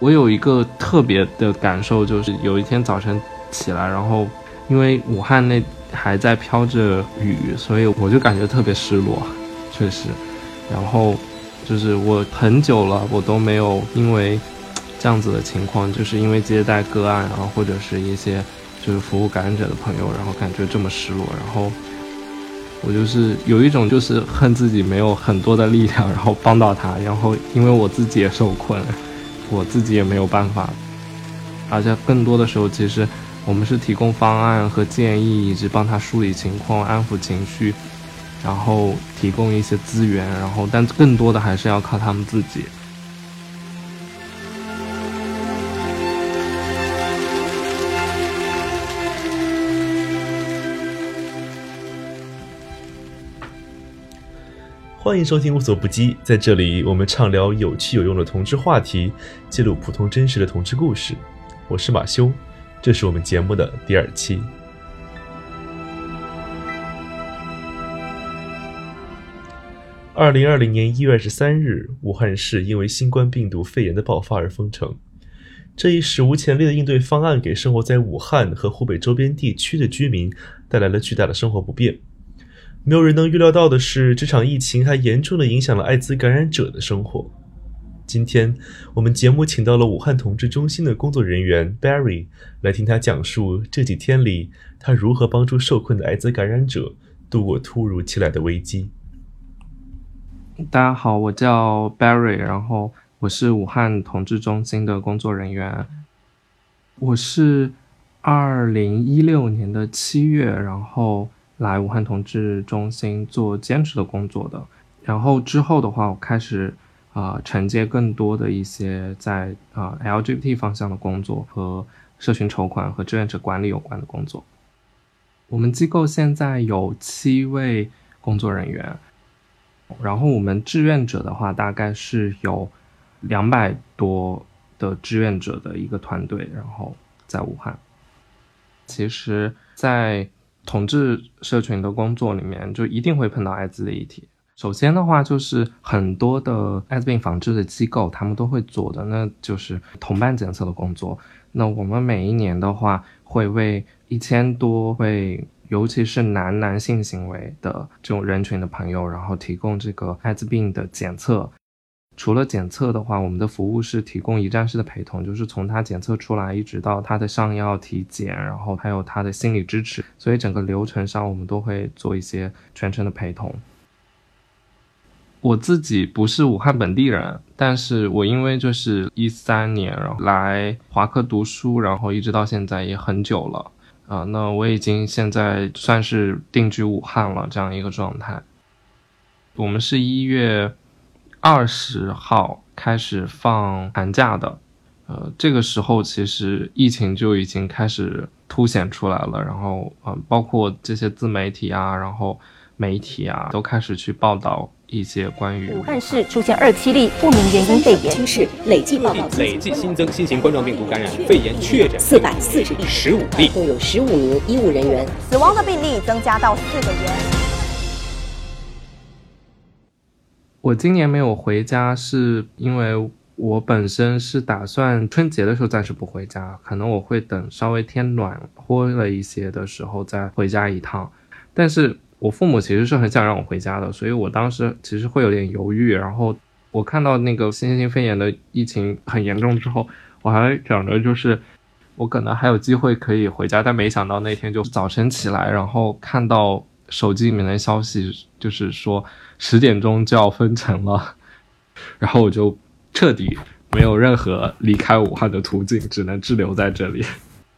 我有一个特别的感受，就是有一天早晨起来，然后因为武汉那还在飘着雨，所以我就感觉特别失落，确实。然后就是我很久了，我都没有因为这样子的情况，就是因为接待个案，然后或者是一些就是服务感染者的朋友，然后感觉这么失落。然后我就是有一种就是恨自己没有很多的力量，然后帮到他，然后因为我自己也受困。我自己也没有办法，而且更多的时候，其实我们是提供方案和建议，以及帮他梳理情况、安抚情绪，然后提供一些资源，然后但更多的还是要靠他们自己。欢迎收听无所不击，在这里我们畅聊有趣有用的同志话题，记录普通真实的同志故事。我是马修，这是我们节目的第二期。二零二零年一月二十三日，武汉市因为新冠病毒肺炎的爆发而封城，这一史无前例的应对方案给生活在武汉和湖北周边地区的居民带来了巨大的生活不便。没有人能预料到的是，这场疫情还严重的影响了艾滋感染者的生活。今天，我们节目请到了武汉同志中心的工作人员 Barry 来听他讲述这几天里他如何帮助受困的艾滋感染者度过突如其来的危机。大家好，我叫 Barry，然后我是武汉同志中心的工作人员。我是二零一六年的七月，然后。来武汉同志中心做兼职的工作的，然后之后的话，我开始啊承接更多的一些在啊 LGBT 方向的工作和社群筹款和志愿者管理有关的工作。我们机构现在有七位工作人员，然后我们志愿者的话，大概是有两百多的志愿者的一个团队，然后在武汉。其实，在同志社群的工作里面，就一定会碰到艾滋的议题。首先的话，就是很多的艾滋病防治的机构，他们都会做的，那就是同伴检测的工作。那我们每一年的话，会为一千多位，尤其是男男性行为的这种人群的朋友，然后提供这个艾滋病的检测。除了检测的话，我们的服务是提供一站式的陪同，就是从他检测出来一直到他的上药体检，然后还有他的心理支持，所以整个流程上我们都会做一些全程的陪同。我自己不是武汉本地人，但是我因为就是一三年然后来华科读书，然后一直到现在也很久了啊，那我已经现在算是定居武汉了这样一个状态。我们是一月。二十号开始放寒假的，呃，这个时候其实疫情就已经开始凸显出来了，然后，嗯，包括这些自媒体啊，然后媒体啊，都开始去报道一些关于武汉市出现二七例不明原因肺炎，京市累计报告累计新增新型冠状病毒感染肺炎确诊四百四十例，十五例，共有十五名医务人员。死亡的病例增加到四个人。我今年没有回家，是因为我本身是打算春节的时候暂时不回家，可能我会等稍微天暖和了一些的时候再回家一趟。但是我父母其实是很想让我回家的，所以我当时其实会有点犹豫。然后我看到那个新型肺炎的疫情很严重之后，我还想着就是我可能还有机会可以回家，但没想到那天就早晨起来，然后看到手机里面的消息，就是说。十点钟就要封城了，然后我就彻底没有任何离开武汉的途径，只能滞留在这里。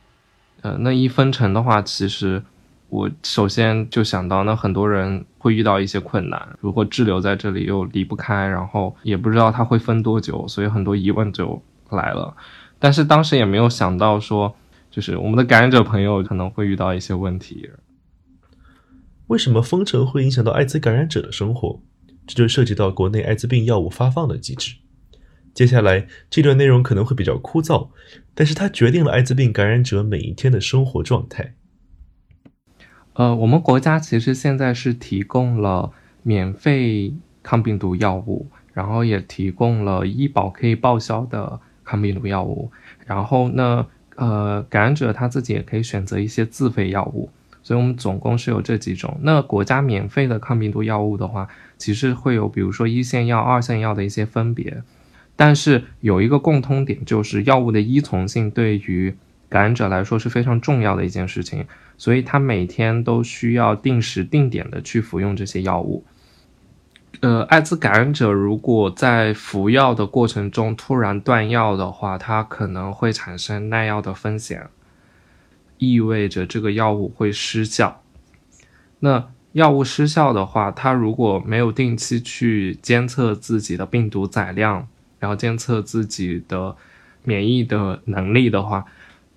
呃，那一封城的话，其实我首先就想到，那很多人会遇到一些困难。如果滞留在这里又离不开，然后也不知道他会封多久，所以很多疑问就来了。但是当时也没有想到说，就是我们的感染者朋友可能会遇到一些问题。为什么封城会影响到艾滋感染者的生活？这就涉及到国内艾滋病药物发放的机制。接下来这段内容可能会比较枯燥，但是它决定了艾滋病感染者每一天的生活状态。呃，我们国家其实现在是提供了免费抗病毒药物，然后也提供了医保可以报销的抗病毒药物。然后呢，呃，感染者他自己也可以选择一些自费药物。所以我们总共是有这几种。那国家免费的抗病毒药物的话，其实会有比如说一线药、二线药的一些分别。但是有一个共通点，就是药物的依从性对于感染者来说是非常重要的一件事情，所以他每天都需要定时定点的去服用这些药物。呃，艾滋感染者如果在服药的过程中突然断药的话，它可能会产生耐药的风险，意味着这个药物会失效。那药物失效的话，它如果没有定期去监测自己的病毒载量。然后监测自己的免疫的能力的话，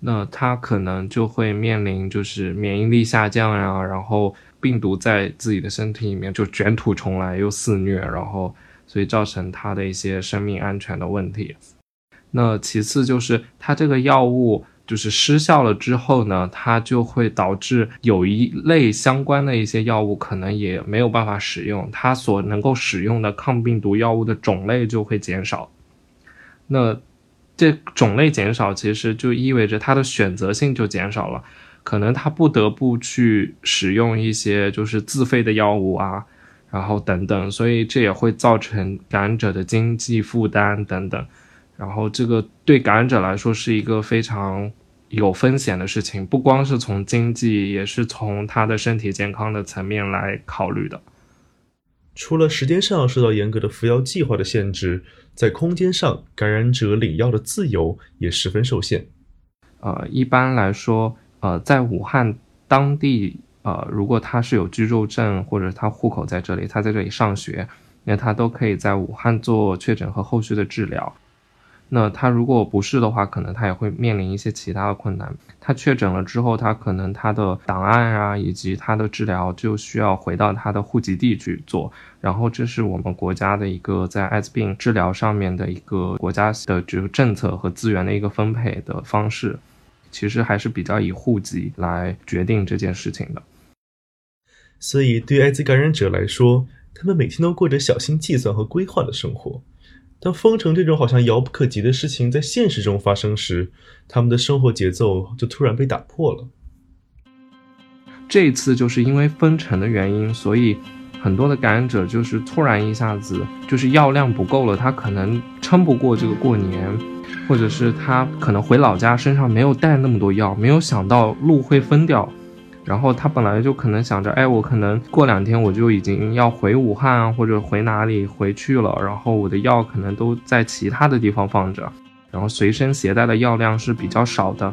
那他可能就会面临就是免疫力下降呀，然后病毒在自己的身体里面就卷土重来又肆虐，然后所以造成他的一些生命安全的问题。那其次就是他这个药物就是失效了之后呢，它就会导致有一类相关的一些药物可能也没有办法使用，它所能够使用的抗病毒药物的种类就会减少。那这种类减少，其实就意味着它的选择性就减少了，可能他不得不去使用一些就是自费的药物啊，然后等等，所以这也会造成感染者的经济负担等等，然后这个对感染者来说是一个非常有风险的事情，不光是从经济，也是从他的身体健康的层面来考虑的。除了时间上受到严格的服药计划的限制。在空间上，感染者领药的自由也十分受限。呃，一般来说，呃，在武汉当地，呃，如果他是有居住证或者他户口在这里，他在这里上学，那他都可以在武汉做确诊和后续的治疗。那他如果不是的话，可能他也会面临一些其他的困难。他确诊了之后，他可能他的档案啊，以及他的治疗就需要回到他的户籍地去做。然后，这是我们国家的一个在艾滋病治疗上面的一个国家的这个政策和资源的一个分配的方式，其实还是比较以户籍来决定这件事情的。所以，对艾滋感染者来说，他们每天都过着小心计算和规划的生活。当封城这种好像遥不可及的事情在现实中发生时，他们的生活节奏就突然被打破了。这次就是因为封城的原因，所以很多的感染者就是突然一下子就是药量不够了，他可能撑不过这个过年，或者是他可能回老家身上没有带那么多药，没有想到路会封掉。然后他本来就可能想着，哎，我可能过两天我就已经要回武汉，或者回哪里回去了。然后我的药可能都在其他的地方放着，然后随身携带的药量是比较少的。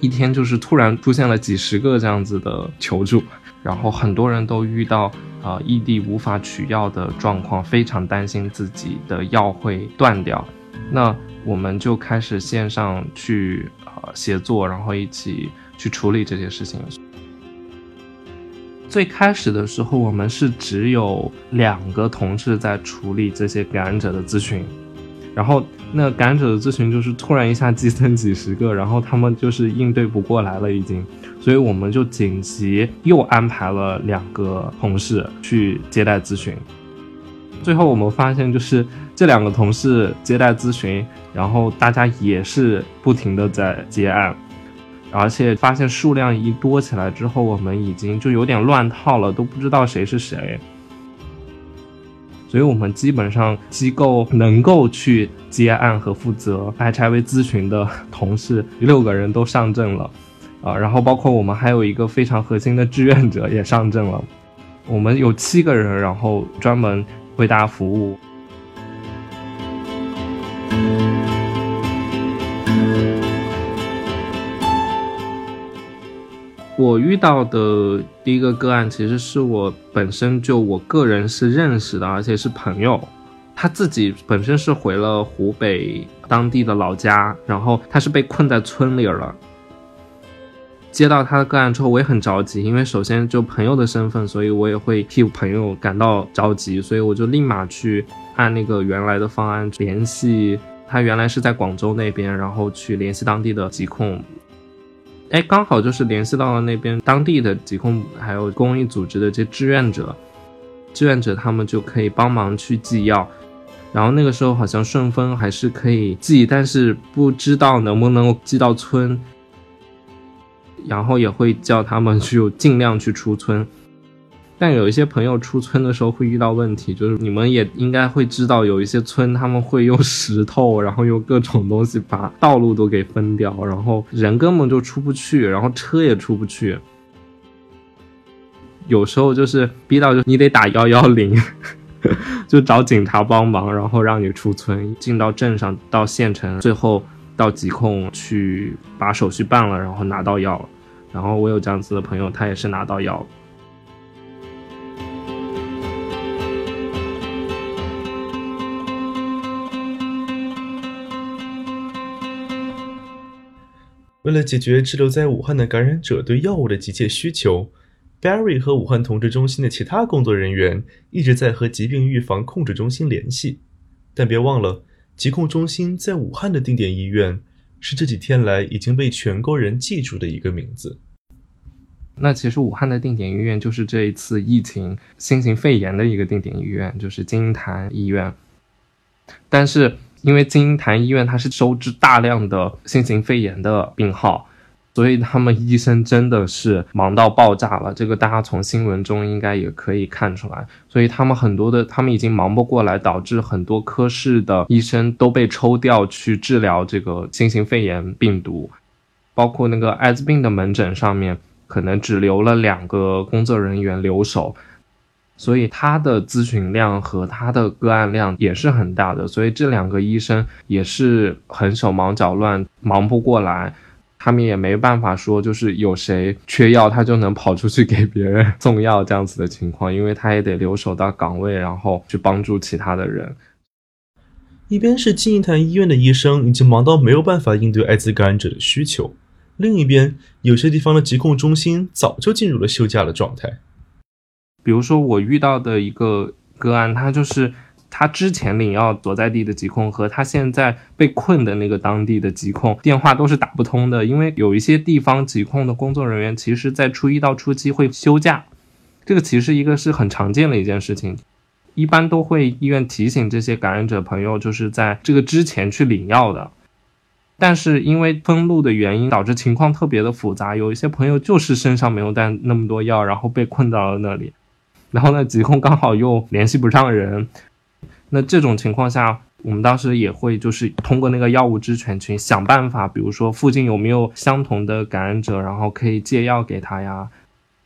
一天就是突然出现了几十个这样子的求助，然后很多人都遇到啊异地无法取药的状况，非常担心自己的药会断掉。那我们就开始线上去协作，然后一起。去处理这些事情。最开始的时候，我们是只有两个同事在处理这些感染者的咨询，然后那感染者的咨询就是突然一下激增几十个，然后他们就是应对不过来了已经，所以我们就紧急又安排了两个同事去接待咨询。最后我们发现，就是这两个同事接待咨询，然后大家也是不停的在接案。而且发现数量一多起来之后，我们已经就有点乱套了，都不知道谁是谁。所以，我们基本上机构能够去接案和负责 HIV 咨询的同事六个人都上阵了，啊，然后包括我们还有一个非常核心的志愿者也上阵了，我们有七个人，然后专门为大家服务。我遇到的第一个个案，其实是我本身就我个人是认识的，而且是朋友。他自己本身是回了湖北当地的老家，然后他是被困在村里了。接到他的个案之后，我也很着急，因为首先就朋友的身份，所以我也会替朋友感到着急，所以我就立马去按那个原来的方案联系他，原来是在广州那边，然后去联系当地的疾控。哎，刚好就是联系到了那边当地的疾控，还有公益组织的这些志愿者，志愿者他们就可以帮忙去寄药。然后那个时候好像顺丰还是可以寄，但是不知道能不能寄到村。然后也会叫他们去尽量去出村，但有一些朋友出村的时候会遇到问题，就是你们也应该会知道，有一些村他们会用石头，然后用各种东西把道路都给分掉，然后人根本就出不去，然后车也出不去。有时候就是逼到就你得打幺幺零，就找警察帮忙，然后让你出村，进到镇上，到县城，最后到疾控去把手续办了，然后拿到药了。然后我有这样子的朋友，他也是拿到药。为了解决滞留在武汉的感染者对药物的急切需求，Barry 和武汉同志中心的其他工作人员一直在和疾病预防控制中心联系。但别忘了，疾控中心在武汉的定点医院是这几天来已经被全国人记住的一个名字。那其实武汉的定点医院就是这一次疫情新型肺炎的一个定点医院，就是金银潭医院。但是因为金银潭医院它是收治大量的新型肺炎的病号，所以他们医生真的是忙到爆炸了。这个大家从新闻中应该也可以看出来。所以他们很多的他们已经忙不过来，导致很多科室的医生都被抽调去治疗这个新型肺炎病毒，包括那个艾滋病的门诊上面。可能只留了两个工作人员留守，所以他的咨询量和他的个案量也是很大的，所以这两个医生也是很手忙脚乱，忙不过来。他们也没办法说，就是有谁缺药，他就能跑出去给别人送药这样子的情况，因为他也得留守到岗位，然后去帮助其他的人。一边是金银潭医院的医生已经忙到没有办法应对艾滋感染者的需求。另一边，有些地方的疾控中心早就进入了休假的状态。比如说，我遇到的一个个案，他就是他之前领药所在地的疾控和他现在被困的那个当地的疾控电话都是打不通的，因为有一些地方疾控的工作人员其实在初一到初七会休假，这个其实一个是很常见的一件事情，一般都会医院提醒这些感染者朋友，就是在这个之前去领药的。但是因为封路的原因，导致情况特别的复杂。有一些朋友就是身上没有带那么多药，然后被困到了那里。然后呢，疾控刚好又联系不上人。那这种情况下，我们当时也会就是通过那个药物知权群想办法，比如说附近有没有相同的感染者，然后可以借药给他呀，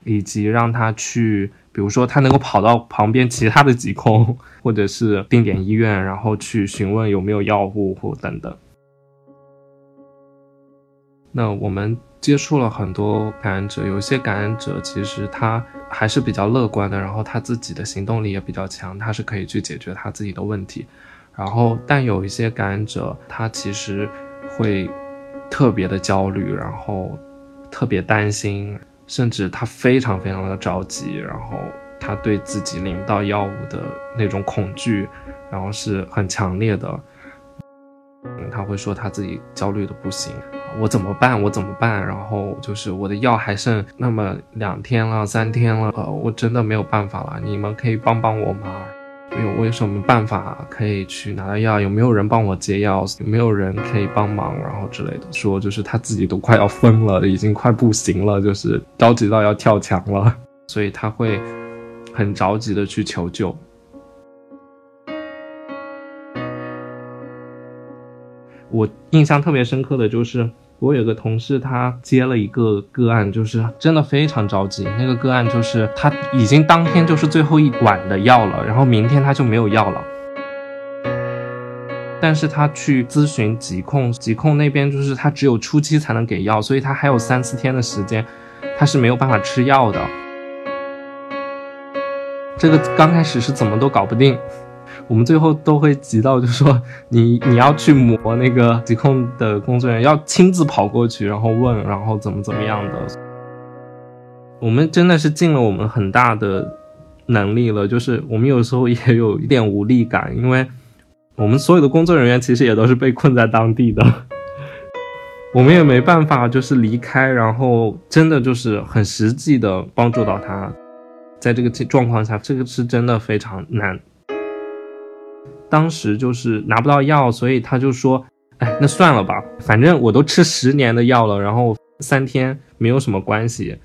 以及让他去，比如说他能够跑到旁边其他的疾控或者是定点医院，然后去询问有没有药物或等等。那我们接触了很多感染者，有一些感染者其实他还是比较乐观的，然后他自己的行动力也比较强，他是可以去解决他自己的问题。然后，但有一些感染者，他其实会特别的焦虑，然后特别担心，甚至他非常非常的着急，然后他对自己领到药物的那种恐惧，然后是很强烈的。他会说他自己焦虑的不行。我怎么办？我怎么办？然后就是我的药还剩那么两天了，三天了，呃，我真的没有办法了。你们可以帮帮我吗？有我有什么办法可以去拿到药？有没有人帮我接药？有没有人可以帮忙？然后之类的，说就是他自己都快要疯了，已经快不行了，就是着急到要跳墙了，所以他会很着急的去求救。我印象特别深刻的就是，我有个同事，他接了一个个案，就是真的非常着急。那个个案就是他已经当天就是最后一晚的药了，然后明天他就没有药了。但是他去咨询疾控，疾控那边就是他只有初期才能给药，所以他还有三四天的时间，他是没有办法吃药的。这个刚开始是怎么都搞不定。我们最后都会急到，就说 你你要去磨那个疾控的工作人员，要亲自跑过去，然后问，然后怎么怎么样的。我们真的是尽了我们很大的能力了，就是我们有时候也有一点无力感，因为我们所有的工作人员其实也都是被困在当地的，我们也没办法就是离开，然后真的就是很实际的帮助到他，在这个状况下，这个是真的非常难。当时就是拿不到药，所以他就说，哎，那算了吧，反正我都吃十年的药了，然后三天没有什么关系，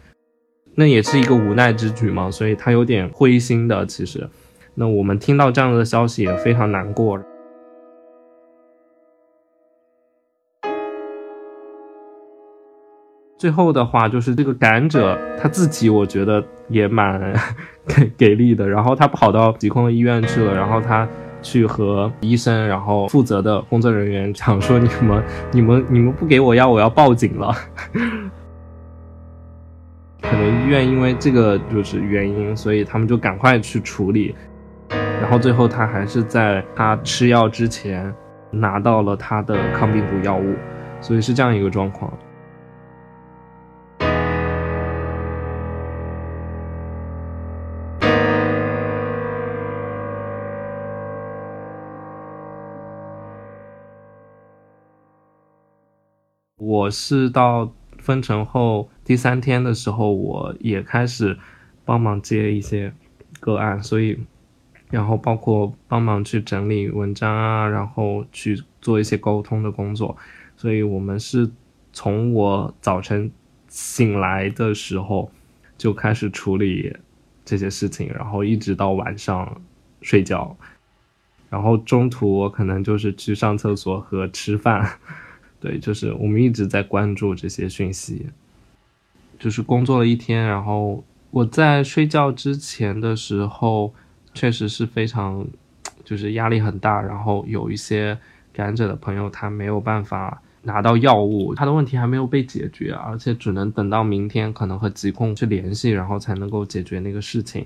那也是一个无奈之举嘛，所以他有点灰心的。其实，那我们听到这样的消息也非常难过。最后的话就是这个感染者他自己，我觉得也蛮 给给力的。然后他跑到疾控医院去了，然后他去和医生，然后负责的工作人员讲说：“你们、你们、你们不给我药，我要报警了。”可能医院因为这个就是原因，所以他们就赶快去处理。然后最后他还是在他吃药之前拿到了他的抗病毒药物，所以是这样一个状况。我是到分成后第三天的时候，我也开始帮忙接一些个案，所以，然后包括帮忙去整理文章啊，然后去做一些沟通的工作，所以我们是从我早晨醒来的时候就开始处理这些事情，然后一直到晚上睡觉，然后中途我可能就是去上厕所和吃饭。对，就是我们一直在关注这些讯息，就是工作了一天，然后我在睡觉之前的时候，确实是非常，就是压力很大，然后有一些感染者的朋友他没有办法拿到药物，他的问题还没有被解决，而且只能等到明天可能和疾控去联系，然后才能够解决那个事情，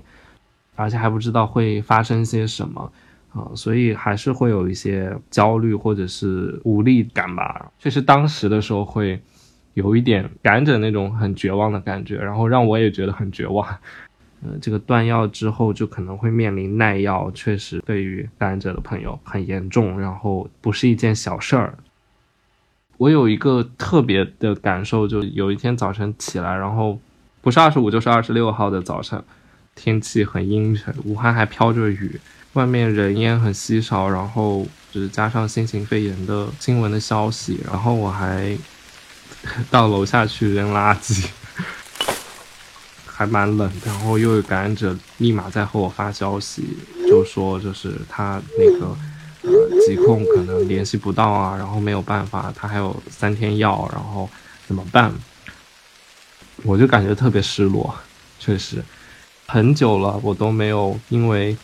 而且还不知道会发生些什么。啊，所以还是会有一些焦虑或者是无力感吧。确实，当时的时候会有一点感染者那种很绝望的感觉，然后让我也觉得很绝望。呃，这个断药之后就可能会面临耐药，确实对于感染者的朋友很严重，然后不是一件小事儿。我有一个特别的感受，就有一天早晨起来，然后不是二十五就是二十六号的早晨，天气很阴沉，武汉还飘着雨。外面人烟很稀少，然后就是加上新型肺炎的新闻的消息，然后我还 到楼下去扔垃圾，还蛮冷。然后又有感染者立马在和我发消息，就说就是他那个呃疾控可能联系不到啊，然后没有办法，他还有三天药，然后怎么办？我就感觉特别失落，确实很久了，我都没有因为。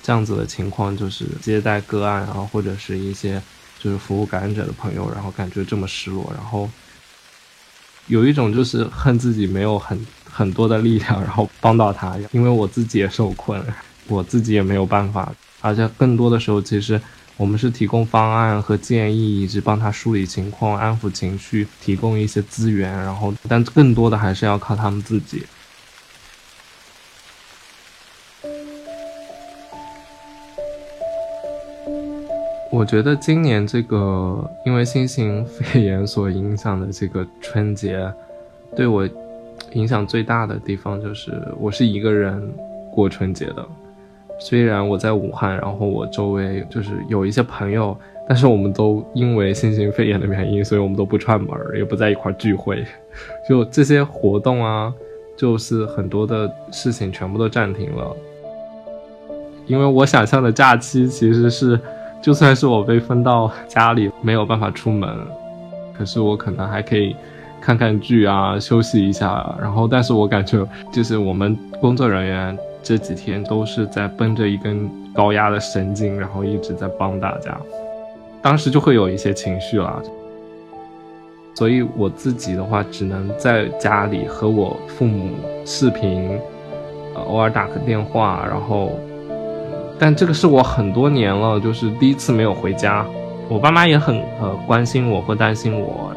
这样子的情况就是接待个案，然后或者是一些就是服务感染者的朋友，然后感觉这么失落，然后有一种就是恨自己没有很很多的力量，然后帮到他，因为我自己也受困，我自己也没有办法，而且更多的时候其实我们是提供方案和建议，以及帮他梳理情况、安抚情绪、提供一些资源，然后但更多的还是要靠他们自己。我觉得今年这个因为新型肺炎所影响的这个春节，对我影响最大的地方就是我是一个人过春节的。虽然我在武汉，然后我周围就是有一些朋友，但是我们都因为新型肺炎的原因，所以我们都不串门，也不在一块聚会，就这些活动啊，就是很多的事情全部都暂停了。因为我想象的假期其实是。就算是我被分到家里没有办法出门，可是我可能还可以看看剧啊，休息一下。然后，但是我感觉就是我们工作人员这几天都是在绷着一根高压的神经，然后一直在帮大家。当时就会有一些情绪了，所以我自己的话只能在家里和我父母视频，呃，偶尔打个电话，然后。但这个是我很多年了，就是第一次没有回家。我爸妈也很呃关心我，会担心我。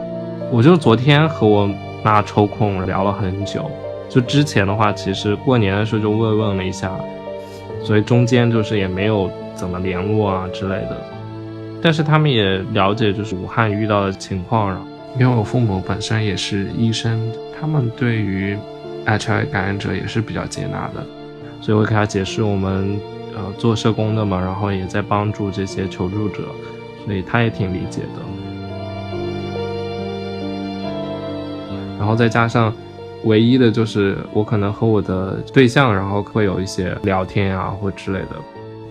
我就昨天和我妈抽空聊了很久。就之前的话，其实过年的时候就慰问了一下，所以中间就是也没有怎么联络啊之类的。但是他们也了解，就是武汉遇到的情况了。因为我父母本身也是医生，他们对于 HIV 感染者也是比较接纳的，所以我给他解释我们。呃，做社工的嘛，然后也在帮助这些求助者，所以他也挺理解的。然后再加上，唯一的就是我可能和我的对象，然后会有一些聊天啊或之类的。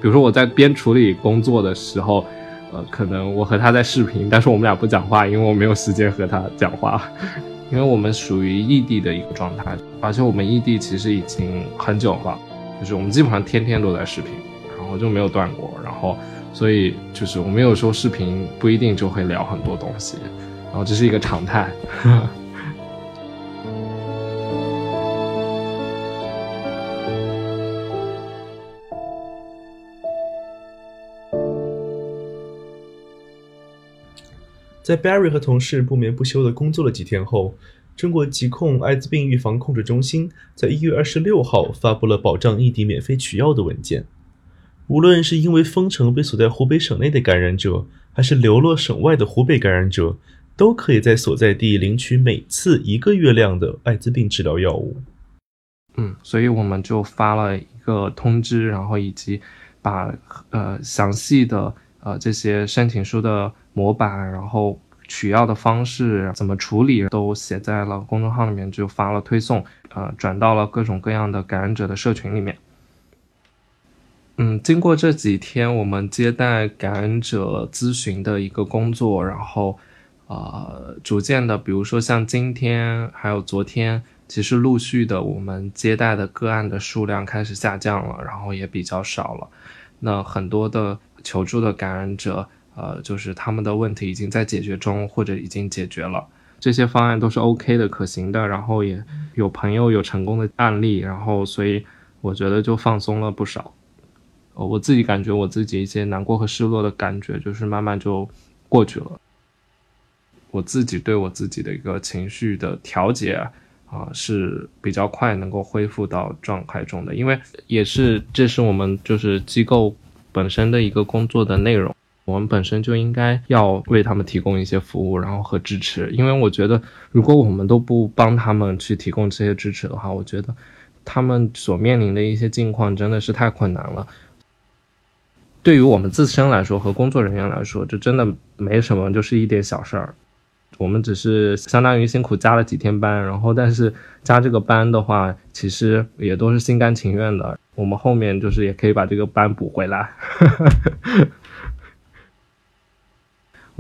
比如说我在边处理工作的时候，呃，可能我和他在视频，但是我们俩不讲话，因为我没有时间和他讲话，因为我们属于异地的一个状态，而且我们异地其实已经很久了，就是我们基本上天天都在视频，然后就没有断过，然后所以就是我们有时候视频不一定就会聊很多东西，然后这是一个常态。在 Barry 和同事不眠不休的工作了几天后，中国疾控艾滋病预防控制中心在一月二十六号发布了保障异地免费取药的文件。无论是因为封城被锁在湖北省内的感染者，还是流落省外的湖北感染者，都可以在所在地领取每次一个月量的艾滋病治疗药物。嗯，所以我们就发了一个通知，然后以及把呃详细的呃这些申请书的模板，然后取药的方式怎么处理，都写在了公众号里面，就发了推送，呃转到了各种各样的感染者的社群里面。嗯，经过这几天我们接待感染者咨询的一个工作，然后呃逐渐的，比如说像今天还有昨天。其实陆续的，我们接待的个案的数量开始下降了，然后也比较少了。那很多的求助的感染者，呃，就是他们的问题已经在解决中，或者已经解决了。这些方案都是 OK 的、可行的，然后也有朋友有成功的案例，然后所以我觉得就放松了不少。呃，我自己感觉我自己一些难过和失落的感觉，就是慢慢就过去了。我自己对我自己的一个情绪的调节。啊，是比较快能够恢复到状态中的，因为也是这是我们就是机构本身的一个工作的内容，我们本身就应该要为他们提供一些服务，然后和支持。因为我觉得，如果我们都不帮他们去提供这些支持的话，我觉得他们所面临的一些境况真的是太困难了。对于我们自身来说和工作人员来说，这真的没什么，就是一点小事儿。我们只是相当于辛苦加了几天班，然后但是加这个班的话，其实也都是心甘情愿的。我们后面就是也可以把这个班补回来。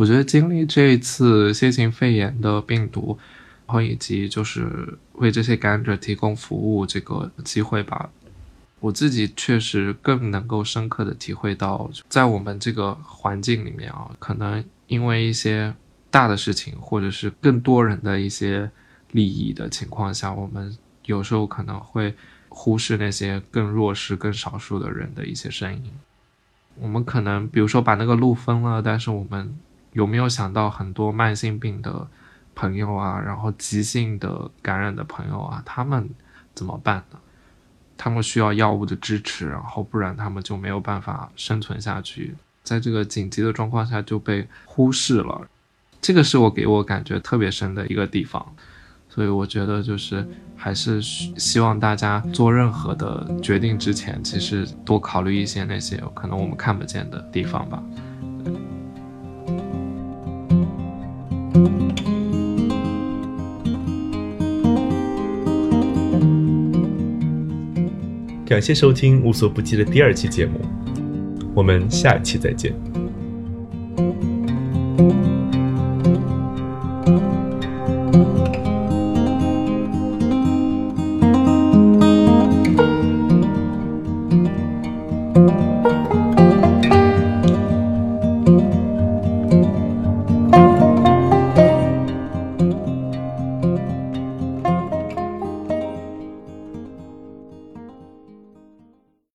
我觉得经历这一次新型肺炎的病毒，然后以及就是为这些感染者提供服务这个机会吧，我自己确实更能够深刻的体会到，在我们这个环境里面啊，可能因为一些。大的事情，或者是更多人的一些利益的情况下，我们有时候可能会忽视那些更弱势、更少数的人的一些声音。我们可能，比如说把那个路封了，但是我们有没有想到很多慢性病的朋友啊，然后急性的感染的朋友啊，他们怎么办呢？他们需要药物的支持，然后不然他们就没有办法生存下去，在这个紧急的状况下就被忽视了。这个是我给我感觉特别深的一个地方，所以我觉得就是还是希望大家做任何的决定之前，其实多考虑一些那些可能我们看不见的地方吧。感谢收听无所不记的第二期节目，我们下期再见。